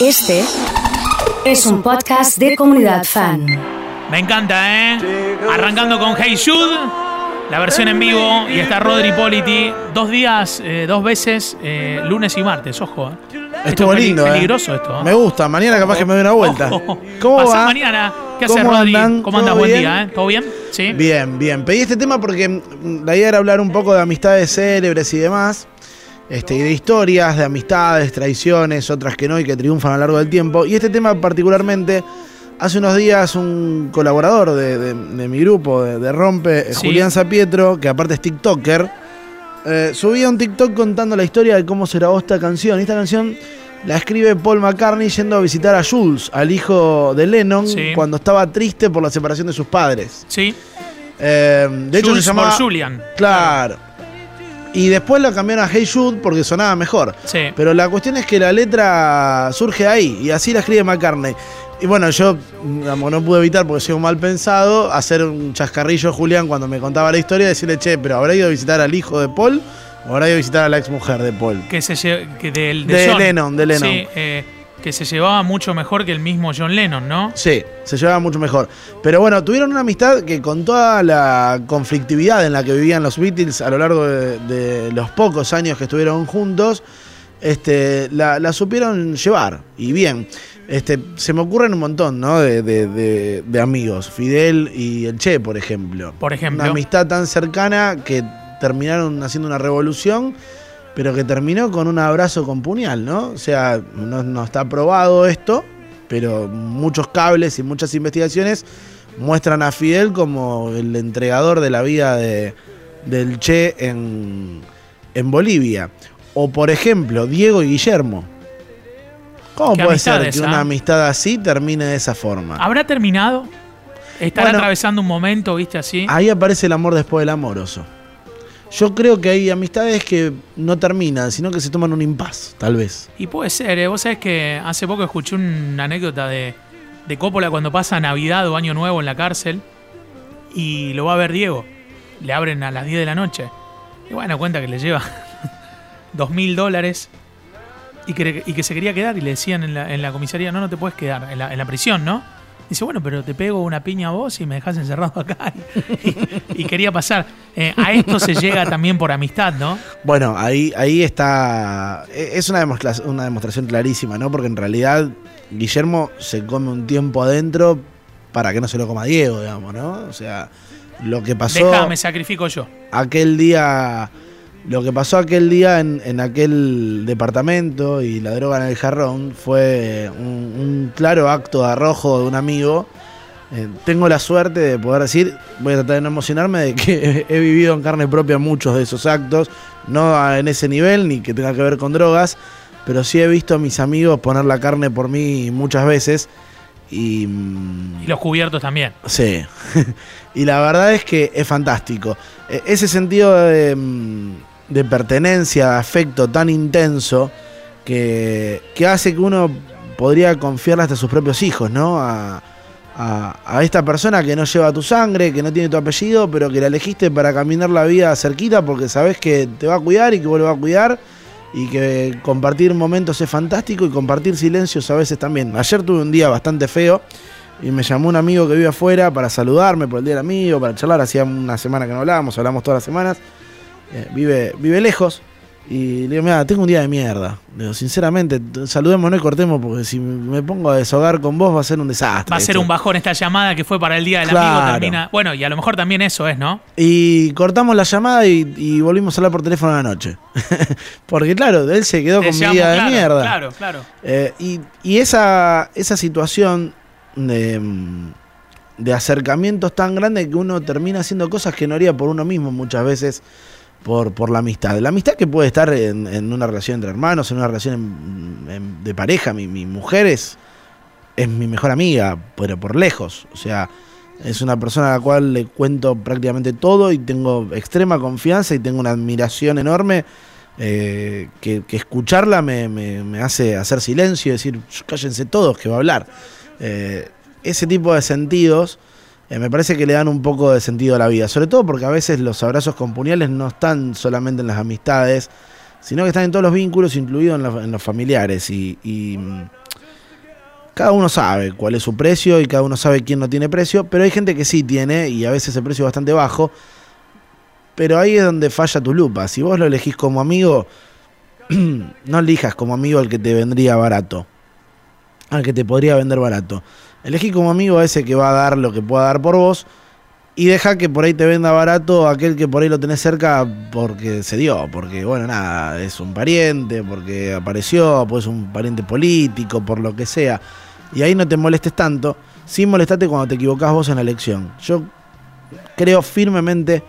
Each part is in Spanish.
Este es un podcast de comunidad fan. Me encanta, ¿eh? Arrancando con Hey Jude, la versión en vivo, y está Rodri Politi, dos días, eh, dos veces, eh, lunes y martes, ojo. ¿eh? Estuvo es peli- lindo, ¿eh? peligroso esto. ¿eh? Me gusta. Mañana capaz que me doy una vuelta. Ojo. ¿Cómo Pasá va? mañana. ¿Qué ¿Cómo haces, Rodri? andan? ¿Cómo andas? ¿Todo Buen bien? día, ¿eh? ¿Todo bien? Sí. Bien, bien. Pedí este tema porque mm, la idea era hablar un poco de amistades célebres y demás. Este, de historias, de amistades, traiciones, otras que no y que triunfan a lo largo del tiempo. Y este tema particularmente, hace unos días un colaborador de, de- de mi grupo, de, de Rompe, eh, Sí. Julián Zapietro, que aparte es TikToker, eh, subía un TikTok contando la historia de cómo se grabó esta canción. Y esta canción la escribe Paul McCartney yendo a visitar a Jules, al hijo de Lennon, Sí. cuando estaba triste por la separación de sus padres. Sí. Eh, de hecho, Jules se llamaba. por Julian. Claro. Y después la cambiaron a Hey Jude porque sonaba mejor. Sí. Pero la cuestión es que la letra surge ahí y así la escribe McCartney. Y bueno, yo digamos, no pude evitar, porque soy un mal pensado, hacer un chascarrillo a Julián cuando me contaba la historia y decirle, che, pero ¿habrá ido a visitar al hijo de Paul o habrá ido a visitar a la ex mujer de Paul? Que se que del, de. Lennon, de Lennon. Sí, eh, que se llevaba mucho mejor que el mismo John Lennon, ¿no? Sí, se llevaba mucho mejor. Pero bueno, tuvieron una amistad que con toda la conflictividad en la que vivían los Beatles a lo largo de, de los pocos años que estuvieron juntos, este, la, la supieron llevar. Y bien, este, se me ocurren un montón ¿no? de, de- de- de amigos. Fidel y el Che, por ejemplo. Por ejemplo. Una amistad tan cercana que terminaron haciendo una revolución, pero que terminó con un abrazo con puñal, ¿no? O sea, no, no está probado esto, pero muchos cables y muchas investigaciones muestran a Fidel como el entregador de la vida de, del Che en, en Bolivia. O por ejemplo, Diego y Guillermo. ¿Cómo puede ser que ¿ah? una amistad así termine de esa forma? ¿Habrá terminado? ¿Estará Bueno. atravesando un momento, viste, así? Ahí aparece el amor después del amoroso. Yo creo que hay amistades que no terminan, sino que se toman un impas, tal vez. Y puede ser, ¿eh? vos sabés que hace poco escuché una anécdota de, de Coppola cuando pasa Navidad o Año Nuevo en la cárcel y lo va a ver Diego. Le abren a las 10 de la noche. Y bueno, cuenta que le lleva dos mil dólares y que, se quería quedar y le decían en la, en la comisaría, no, no te puedes quedar, en la, en la prisión, ¿no? Dice, bueno, pero te pego una piña a vos y me dejas encerrado acá. Y, y quería pasar. Eh, a esto se llega también por amistad, ¿no? Bueno, ahí, ahí está. e- Es una demostración, una demostración clarísima, ¿no? Porque en realidad Guillermo se come un tiempo adentro para que no se lo coma Diego, digamos, ¿no? O sea, lo que pasó. Deja, me sacrifico yo. aquel día, lo que pasó aquel día en, en aquel departamento y la droga en el jarrón fue un, un claro acto de arrojo de un amigo. Eh, tengo la suerte de poder decir, voy a tratar de no emocionarme, de que he vivido en carne propia muchos de esos actos, no en ese nivel ni que tenga que ver con drogas, pero sí he visto a mis amigos poner la carne por mí muchas veces y... mm, Y los cubiertos también. Sí. y la verdad es que es fantástico. E- Ese sentido de, mm, de pertenencia, de afecto tan intenso que, que hace que uno podría confiarle hasta a sus propios hijos, ¿no? A, a- esta persona que no lleva tu sangre, que no tiene tu apellido, pero que la elegiste para caminar la vida cerquita porque sabes que te va a cuidar y que vos lo va a cuidar. Y que compartir momentos es fantástico y compartir silencios a veces también. Ayer tuve un día bastante feo y me llamó un amigo que vive afuera para saludarme por el día del amigo, para charlar. Hacía una semana que no hablábamos, hablamos todas las semanas. Eh, vive, vive lejos. Y le digo, mira, tengo un día de mierda. Le digo, sinceramente, saludémonos y cortemos porque si me pongo a deshogar con vos va a ser un desastre. Va a ser esto". un bajón esta llamada que fue para el día del Claro. amigo. Termina. Bueno, y a lo mejor también eso es, ¿no? Y cortamos la llamada y, y volvimos a hablar por teléfono a la noche. porque claro, él se quedó Te con mi día de claro, mierda. Claro, claro. Eh, y y esa, esa situación de, mm, de acercamientos tan grande que uno termina haciendo cosas que no haría por uno mismo muchas veces por, por la amistad. La amistad que puede estar en, en una relación entre hermanos, en una relación de pareja. Mi, mi mujer es, es mi mejor amiga, pero por lejos. O sea, es una persona a la cual le cuento prácticamente todo y tengo extrema confianza y tengo una admiración enorme eh, que, escucharla me, me- me hace hacer silencio y decir, cállense todos que va a hablar. Eh, ese tipo de sentidos eh, me parece que le dan un poco de sentido a la vida, sobre todo porque a veces los abrazos con puñales no están solamente en las amistades, sino que están en todos los vínculos, incluidos en, los- familiares. Y, y, mm, cada uno sabe cuál es su precio y cada uno sabe quién no tiene precio, pero hay gente que sí tiene y a veces el precio es bastante bajo. Pero ahí es donde falla tu lupa. Si vos lo elegís como amigo, no elijas como amigo al que te vendría barato, al que te podría vender barato. Elegí como amigo a ese que va a dar lo que pueda dar por vos y deja que por ahí te venda barato aquel que por ahí lo tenés cerca porque se dio, porque bueno, nada, es un pariente, porque apareció, pues un pariente político, por lo que sea. Y ahí no te molestes tanto, sin molestarte cuando te equivocás vos en la elección. Yo creo firmemente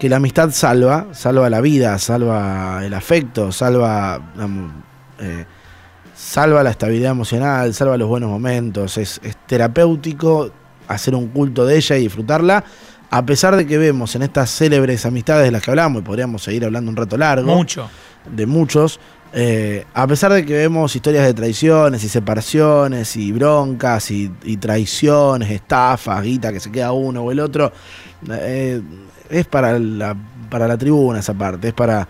que la amistad salva, salva la vida, salva el afecto, salva, eh, salva la estabilidad emocional, salva los buenos momentos, es, es terapéutico hacer un culto de ella y disfrutarla, a pesar de que vemos en estas célebres amistades de las que hablamos, y podríamos seguir hablando un rato largo, Mucho. de muchos, eh, a pesar de que vemos historias de traiciones y separaciones y broncas y, y traiciones, estafas, guita que se queda uno o el otro, eh, es para la, para la tribuna esa parte, es para,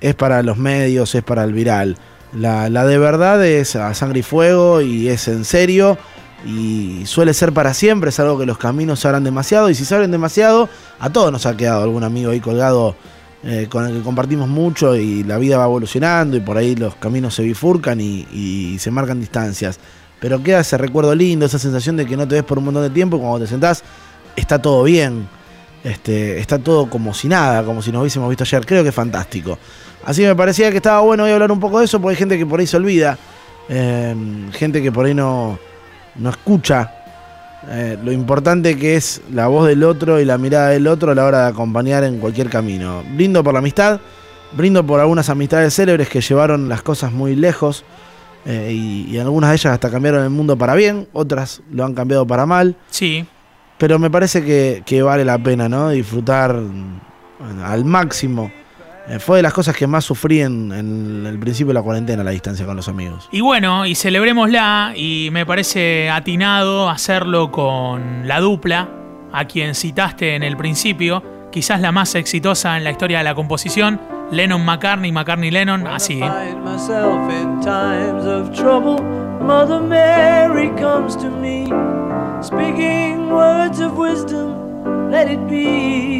es para los medios, es para el viral. La, la de verdad es a sangre y fuego y es en serio y suele ser para siempre, es algo que los caminos se abran demasiado y si se abren demasiado, a todos nos ha quedado algún amigo ahí colgado eh, con el que compartimos mucho y la vida va evolucionando y por ahí los caminos se bifurcan y, se marcan distancias. Pero queda ese recuerdo lindo, esa sensación de que no te ves por un montón de tiempo y cuando te sentás está todo bien, este, está todo como si nada, como si nos hubiésemos visto ayer. Creo que es fantástico. Así me parecía que estaba bueno hoy hablar un poco de eso porque hay gente que por ahí se olvida, eh, gente que por ahí no, no escucha eh, lo importante que es la voz del otro y la mirada del otro a la hora de acompañar en cualquier camino. Brindo por la amistad, brindo por algunas amistades célebres que llevaron las cosas muy lejos eh, y, y algunas de ellas hasta cambiaron el mundo para bien, otras lo han cambiado para mal. Sí. Pero me parece que, que vale la pena, ¿no? Disfrutar bueno, al máximo. Eh, fue de las cosas que más sufrí en, en el principio de la cuarentena, la distancia con los amigos. Y bueno, y celebrémosla, y me parece atinado hacerlo con la dupla, a quien citaste en el principio, quizás la más exitosa en la historia de la composición, Lennon McCartney, McCartney Lennon, así. speaking words of wisdom, let it be.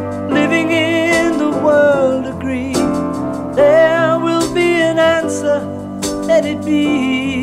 living in the world agree, there will be an answer, let it be.